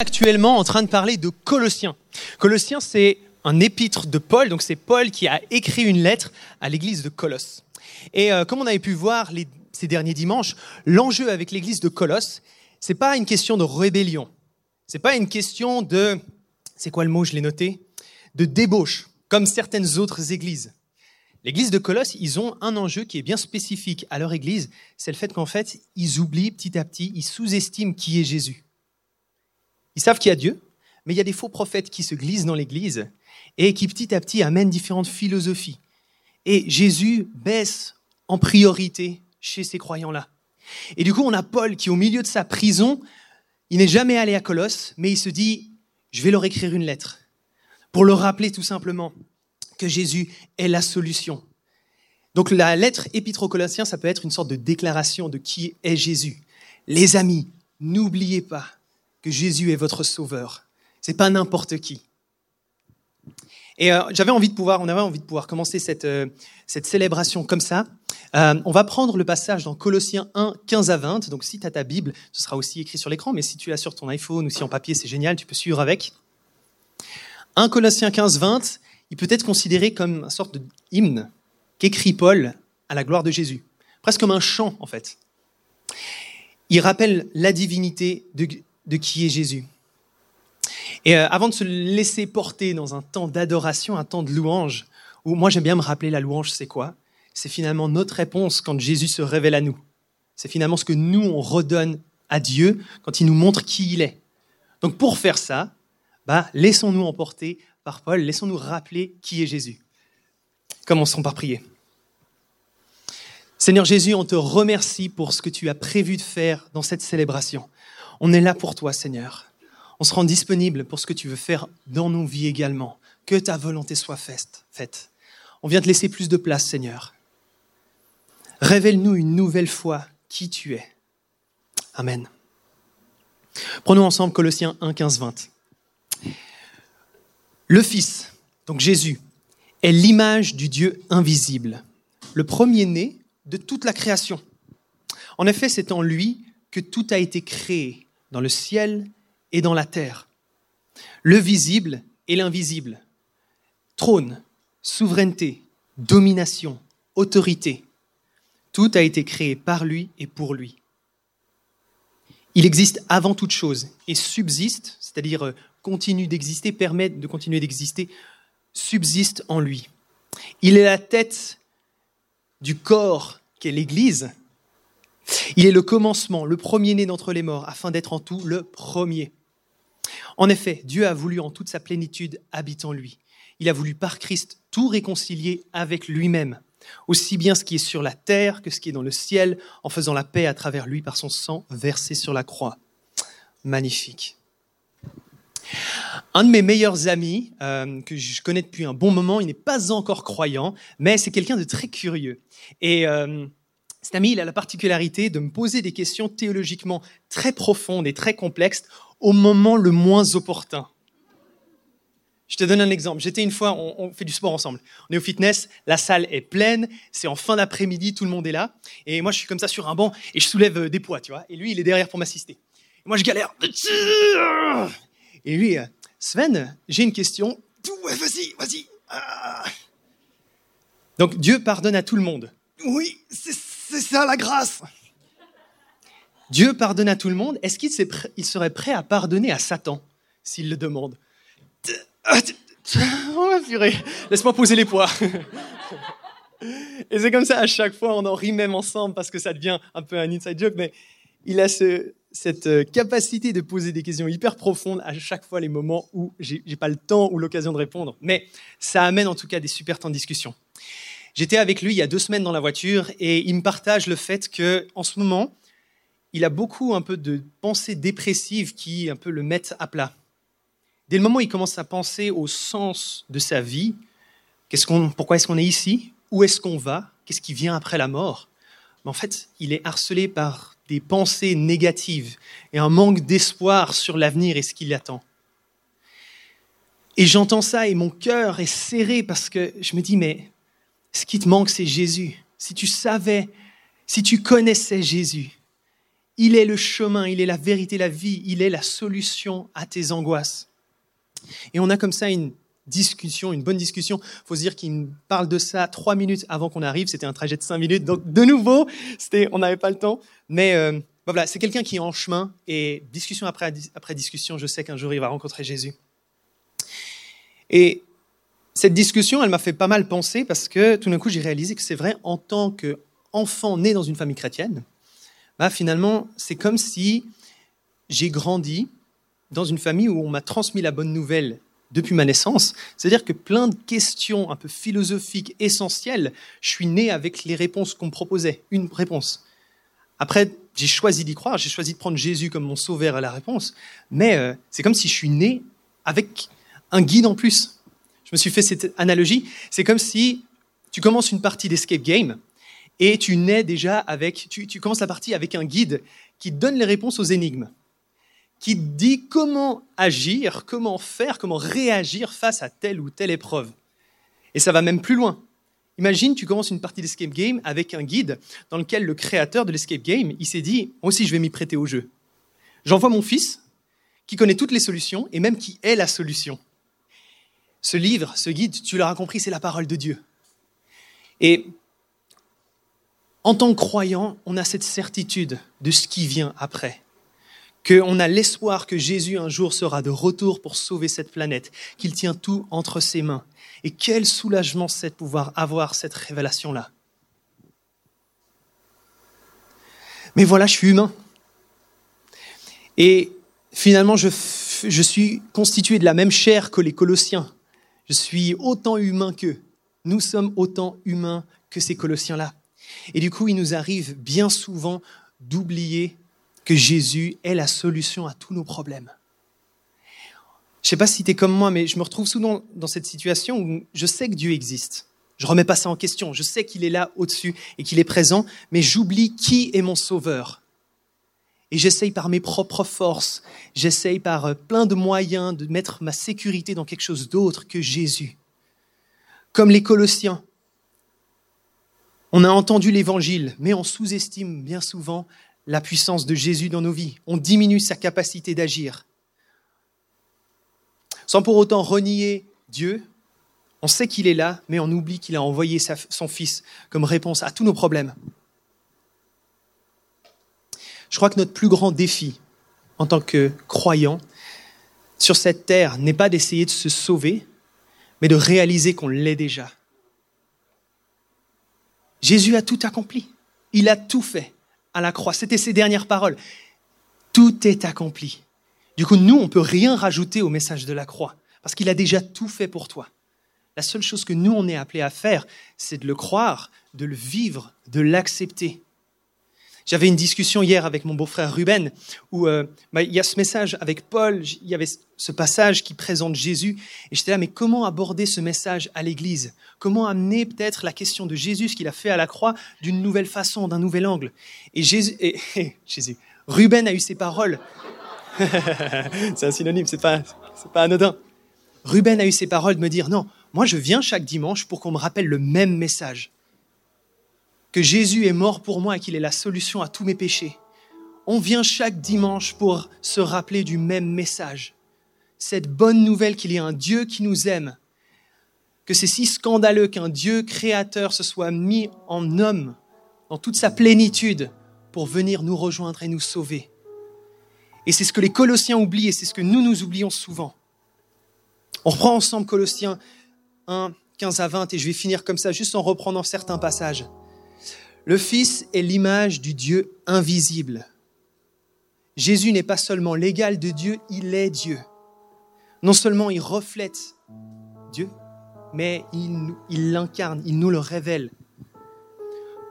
actuellement en train de parler de Colossiens. Colossiens, c'est un épître de Paul, donc c'est Paul qui a écrit une lettre à l'église de Colosse. Et euh, comme on avait pu voir ces derniers dimanches, l'enjeu avec l'église de Colosse, c'est pas une question de rébellion, c'est pas une question de, c'est quoi le mot, je l'ai noté, de débauche, comme certaines autres églises. L'église de Colosse, ils ont un enjeu qui est bien spécifique à leur église, c'est le fait qu'en fait, ils oublient petit à petit, ils sous-estiment qui est Jésus. Ils savent qu'il y a Dieu, mais il y a des faux prophètes qui se glissent dans l'Église et qui petit à petit amènent différentes philosophies. Et Jésus baisse en priorité chez ces croyants-là. Et du coup, on a Paul qui, au milieu de sa prison, il n'est jamais allé à Colosse, mais il se dit, je vais leur écrire une lettre pour leur rappeler tout simplement que Jésus est la solution. Donc la lettre épître aux Colossiens, ça peut être une sorte de déclaration de qui est Jésus. Les amis, n'oubliez pas que Jésus est votre sauveur. C'est pas n'importe qui. Et euh, j'avais envie de pouvoir, on avait envie de pouvoir commencer cette, euh, cette célébration comme ça. Euh, on va prendre le passage dans Colossiens 1, 15 à 20. Donc si tu as ta Bible, ce sera aussi écrit sur l'écran, mais si tu l'as sur ton iPhone ou si en papier, c'est génial, tu peux suivre avec. 1 Colossiens 15, 20, il peut être considéré comme une sorte d'hymne qu'écrit Paul à la gloire de Jésus. Presque comme un chant, en fait. Il rappelle la divinité de, de qui est Jésus. Et euh, avant de se laisser porter dans un temps d'adoration, un temps de louange, où moi j'aime bien me rappeler la louange, c'est quoi? C'est finalement notre réponse quand Jésus se révèle à nous. C'est finalement ce que nous, on redonne à Dieu quand il nous montre qui il est. Donc pour faire ça, bah, laissons-nous emporter par Paul, laissons-nous rappeler qui est Jésus. Commençons par prier. Seigneur Jésus, on te remercie pour ce que tu as prévu de faire dans cette célébration. On est là pour toi, Seigneur. On se rend disponible pour ce que tu veux faire dans nos vies également. Que ta volonté soit faite. On vient te laisser plus de place, Seigneur. Révèle-nous une nouvelle fois qui tu es. Amen. Prenons ensemble Colossiens 1, 15, 20. Le Fils, donc Jésus, est l'image du Dieu invisible, le premier-né de toute la création. En effet, c'est en lui que tout a été créé, dans le ciel et dans la terre, le visible et l'invisible, trône, souveraineté, domination, autorité, tout a été créé par lui et pour lui. Il existe avant toute chose et subsiste, c'est-à-dire euh, continue d'exister, permet de continuer d'exister, subsiste en lui. Il est la tête du corps qu'est l'Église, il est le commencement, le premier-né d'entre les morts, afin d'être en tout le premier. En effet, Dieu a voulu en toute sa plénitude habiter en lui. Il a voulu par Christ tout réconcilier avec lui-même, aussi bien ce qui est sur la terre que ce qui est dans le ciel, en faisant la paix à travers lui par son sang versé sur la croix. Magnifique. Un de mes meilleurs amis, euh, que je connais depuis un bon moment, il n'est pas encore croyant, mais c'est quelqu'un de très curieux. Et euh, cet ami, il a la particularité de me poser des questions théologiquement très profondes et très complexes au moment le moins opportun. Je te donne un exemple. J'étais une fois, on, fait du sport ensemble. On est au fitness, la salle est pleine, c'est en fin d'après-midi, tout le monde est là. Et moi, je suis comme ça sur un banc et je soulève euh, des poids, tu vois. Et lui, il est derrière pour m'assister. moi, je galère. Et lui, euh, Sven, j'ai une question. Ouais, vas-y, vas-y. Ah. Donc, Dieu pardonne à tout le monde. Oui, c'est c'est ça la grâce. Dieu pardonne à tout le monde. Est-ce qu'il serait prêt à pardonner à Satan s'il le demande? Oh, purée, laisse-moi poser les poids. Et c'est comme ça, à chaque fois, on en rit même ensemble parce que ça devient un peu un inside joke, mais il a cette euh, capacité de poser des questions hyper profondes à chaque fois les moments où j'ai pas le temps ou l'occasion de répondre. Mais ça amène en tout cas des super temps de discussion. J'étais avec lui il y a deux semaines dans la voiture et il me partage le fait que, en ce moment, il a beaucoup un peu de pensées dépressives qui un peu le mettent à plat. Dès le moment où il commence à penser au sens de sa vie, pourquoi est-ce qu'on est ici Où est-ce qu'on va Qu'est-ce qui vient après la mort En fait, il est harcelé par des pensées négatives et un manque d'espoir sur l'avenir et ce qui l'attend. Et j'entends ça et mon cœur est serré parce que je me dis, mais ce qui te manque, c'est Jésus. Si tu savais, si tu connaissais Jésus, Il est le chemin, il est la vérité, la vie, il est la solution à tes angoisses. Et on a comme ça une discussion, une bonne discussion. Faut se dire qu'il me parle de ça trois minutes avant qu'on arrive. C'était un trajet de cinq minutes, donc de nouveau, c'était, on n'avait pas le temps. Mais euh, voilà, c'est quelqu'un qui est en chemin et discussion après, après discussion, je sais qu'un jour il va rencontrer Jésus. Et cette discussion, elle m'a fait pas mal penser parce que tout d'un coup, j'ai réalisé que c'est vrai, en tant qu'enfant né dans une famille chrétienne, bah, finalement, c'est comme si j'ai grandi dans une famille où on m'a transmis la bonne nouvelle depuis ma naissance. C'est-à-dire que plein de questions un peu philosophiques, essentielles, je suis né avec les réponses qu'on me proposait, une réponse. Après, j'ai choisi d'y croire, j'ai choisi de prendre Jésus comme mon sauveur à la réponse, mais euh, c'est comme si je suis né avec un guide en plus. Je me suis fait cette analogie, c'est comme si tu commences une partie d'escape game et tu nais déjà avec, tu, tu commences la partie avec un guide qui donne les réponses aux énigmes qui dit comment agir, comment faire, comment réagir face à telle ou telle épreuve. Et ça va même plus loin. Imagine, tu commences une partie d'escape game avec un guide dans lequel le créateur de l'escape game, il s'est dit, moi aussi je vais m'y prêter au jeu. J'envoie mon fils, qui connaît toutes les solutions et même qui est la solution. Ce livre, ce guide, tu l'auras compris, c'est la parole de Dieu. Et en tant que croyant, on a cette certitude de ce qui vient après qu'on a l'espoir que Jésus un jour sera de retour pour sauver cette planète, qu'il tient tout entre ses mains. Et quel soulagement c'est de pouvoir avoir cette révélation-là. Mais voilà, je suis humain. Et finalement, je, je suis constitué de la même chair que les Colossiens. Je suis autant humain qu'eux. Nous sommes autant humains que ces Colossiens-là. Et du coup, il nous arrive bien souvent d'oublier que Jésus est la solution à tous nos problèmes. Je ne sais pas si tu es comme moi, mais je me retrouve souvent dans cette situation où je sais que Dieu existe. Je ne remets pas ça en question. Je sais qu'il est là au-dessus et qu'il est présent, mais j'oublie qui est mon sauveur. Et j'essaye par mes propres forces, j'essaye par euh, plein de moyens de mettre ma sécurité dans quelque chose d'autre que Jésus. Comme les Colossiens. On a entendu l'évangile, mais on sous-estime bien souvent la puissance de Jésus dans nos vies, on diminue sa capacité d'agir. Sans pour autant renier Dieu, on sait qu'il est là, mais on oublie qu'il a envoyé son Fils comme réponse à tous nos problèmes. Je crois que notre plus grand défi en tant que croyant sur cette terre n'est pas d'essayer de se sauver, mais de réaliser qu'on l'est déjà. Jésus a tout accompli. Il a tout fait à la croix. C'était ses dernières paroles. Tout est accompli. Du coup, nous, on ne peut rien rajouter au message de la croix, parce qu'il a déjà tout fait pour toi. La seule chose que nous, on est appelé à faire, c'est de le croire, de le vivre, de l'accepter. J'avais une discussion hier avec mon beau-frère Ruben, où euh, bah, il y a ce message avec Paul, il y avait ce passage qui présente Jésus, et j'étais là, mais comment aborder ce message à l'Église? Comment amener peut-être la question de Jésus, ce qu'il a fait à la croix, d'une nouvelle façon, d'un nouvel angle? Et Jésus, et, Jésus, Ruben a eu ces paroles. c'est un synonyme, c'est pas, c'est pas anodin. Ruben a eu ces paroles de me dire, non, moi je viens chaque dimanche pour qu'on me rappelle le même message que Jésus est mort pour moi et qu'il est la solution à tous mes péchés. On vient chaque dimanche pour se rappeler du même message. Cette bonne nouvelle qu'il y a un Dieu qui nous aime, que c'est si scandaleux qu'un Dieu créateur se soit mis en homme dans toute sa plénitude pour venir nous rejoindre et nous sauver. Et c'est ce que les Colossiens oublient et c'est ce que nous nous oublions souvent. On reprend ensemble Colossiens 1, 15 à 20 et je vais finir comme ça juste en reprenant certains passages. Le Fils est l'image du Dieu invisible. Jésus n'est pas seulement l'égal de Dieu, il est Dieu. Non seulement il reflète Dieu, mais il l'incarne, il nous le révèle.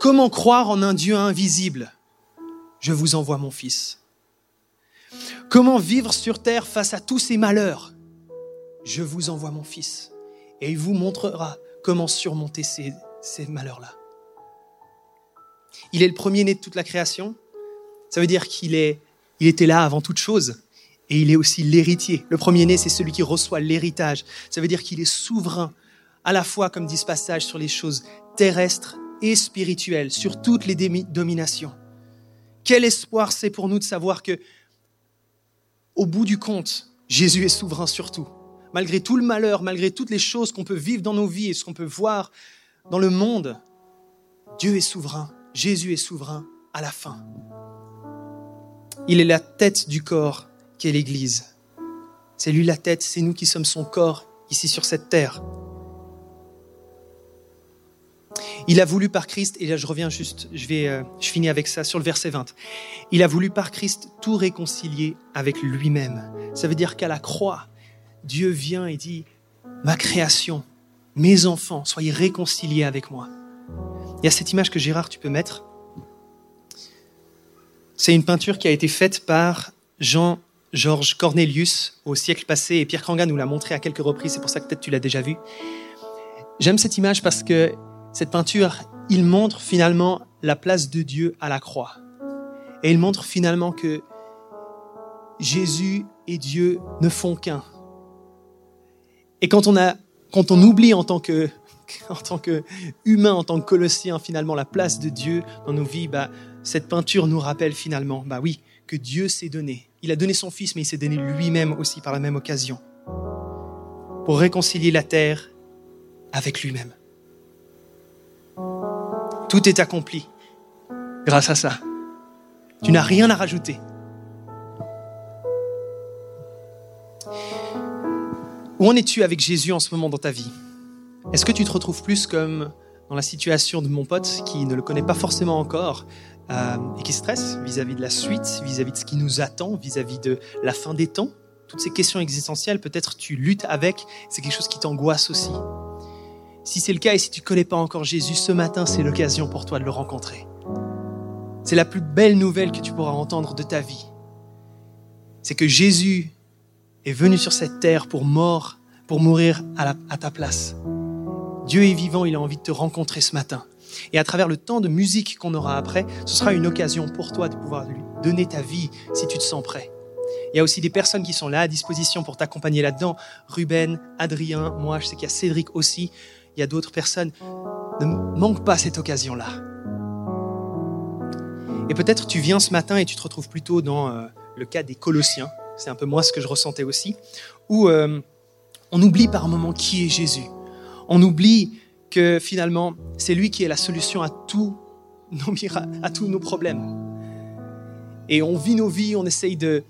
Comment croire en un Dieu invisible? Je vous envoie mon Fils. Comment vivre sur terre face à tous ces malheurs? Je vous envoie mon Fils. Et il vous montrera comment surmonter ces, malheurs-là. Il est le premier-né de toute la création. Ça veut dire qu'il est, il était là avant toute chose. Et il est aussi l'héritier. Le premier-né, c'est celui qui reçoit l'héritage. Ça veut dire qu'il est souverain, à la fois, comme dit ce passage, sur les choses terrestres et spirituelles, sur toutes les dominations. Quel espoir c'est pour nous de savoir que, au bout du compte, Jésus est souverain sur tout. Malgré tout le malheur, malgré toutes les choses qu'on peut vivre dans nos vies et ce qu'on peut voir dans le monde, Dieu est souverain, Jésus est souverain à la fin. Il est la tête du corps qu'est l'Église. C'est lui la tête, c'est nous qui sommes son corps ici sur cette terre. Il a voulu par Christ, et là je reviens juste, je, vais, euh, je finis avec ça sur le verset 20. Il a voulu par Christ tout réconcilier avec lui-même. Ça veut dire qu'à la croix, Dieu vient et dit, ma création, mes enfants, soyez réconciliés avec moi. Y a cette image que Gérard, tu peux mettre. C'est une peinture qui a été faite par Jean-Georges Cornelius au siècle passé, et Pierre Kanga nous l'a montré à quelques reprises, c'est pour ça que peut-être tu l'as déjà vu. J'aime cette image parce que cette peinture, il montre finalement la place de Dieu à la croix. Et il montre finalement que Jésus et Dieu ne font qu'un. Et quand on, a, quand on oublie en tant que en tant qu'humain, en tant que colossien, finalement, la place de Dieu dans nos vies, bah, cette peinture nous rappelle finalement, bah oui, que Dieu s'est donné. Il a donné son Fils, mais il s'est donné lui-même aussi par la même occasion, pour réconcilier la terre avec lui-même. Tout est accompli grâce à ça. Tu n'as rien à rajouter. Où en es-tu avec Jésus en ce moment dans ta vie? Est-ce que tu te retrouves plus comme dans la situation de mon pote qui ne le connaît pas forcément encore euh, et qui stresse vis-à-vis de la suite, vis-à-vis de ce qui nous attend, vis-à-vis de la fin des temps? Toutes ces questions existentielles, peut-être tu luttes avec, c'est quelque chose qui t'angoisse aussi. Si c'est le cas et si tu ne connais pas encore Jésus, ce matin, c'est l'occasion pour toi de le rencontrer. C'est la plus belle nouvelle que tu pourras entendre de ta vie. C'est que Jésus est venu sur cette terre pour mort, pour mourir à, à ta place. Dieu est vivant, il a envie de te rencontrer ce matin. Et à travers le temps de musique qu'on aura après, ce sera une occasion pour toi de pouvoir lui donner ta vie si tu te sens prêt. Il y a aussi des personnes qui sont là à disposition pour t'accompagner là-dedans. Ruben, Adrien, moi, je sais qu'il y a Cédric aussi il y a d'autres personnes. Ne manque pas cette occasion-là. Et peut-être tu viens ce matin et tu te retrouves plutôt dans euh, le cas des Colossiens. C'est un peu moi ce que je ressentais aussi. Où euh, on oublie par un moment qui est Jésus. On oublie que finalement, c'est lui qui est la solution à tous nos, à tous nos problèmes. Et on vit nos vies, on essaye de,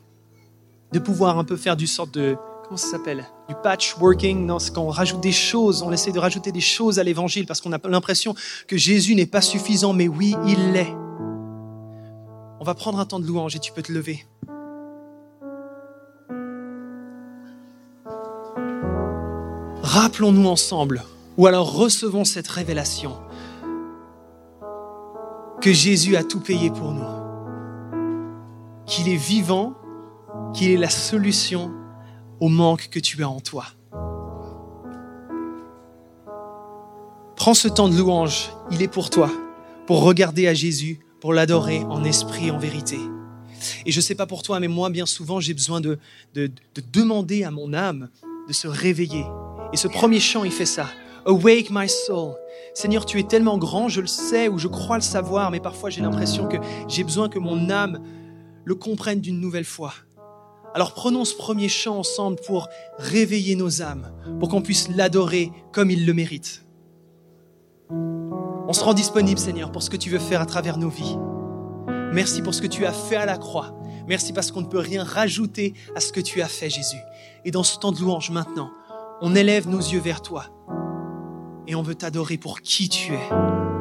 de pouvoir un peu faire du sort de, comment ça s'appelle? Du patchworking, non, c'est quand on rajoute des choses, on essaie de rajouter des choses à l'évangile parce qu'on a l'impression que Jésus n'est pas suffisant, mais oui, il l'est. On va prendre un temps de louange et tu peux te lever. Rappelons-nous ensemble, ou alors recevons cette révélation, que Jésus a tout payé pour nous, qu'il est vivant, qu'il est la solution au manque que tu as en toi. Prends ce temps de louange, il est pour toi, pour regarder à Jésus, pour l'adorer en esprit, en vérité. Et je ne sais pas pour toi, mais moi, bien souvent, j'ai besoin de, de, de, demander à mon âme de se réveiller. Et ce premier chant, il fait ça. Awake my soul. Seigneur, tu es tellement grand, je le sais ou je crois le savoir, mais parfois j'ai l'impression que j'ai besoin que mon âme le comprenne d'une nouvelle fois. Alors prenons ce premier chant ensemble pour réveiller nos âmes, pour qu'on puisse l'adorer comme il le mérite. On se rend disponible, Seigneur, pour ce que tu veux faire à travers nos vies. Merci pour ce que tu as fait à la croix. Merci parce qu'on ne peut rien rajouter à ce que tu as fait, Jésus. Et dans ce temps de louange maintenant, on élève nos yeux vers toi et on veut t'adorer pour qui tu es.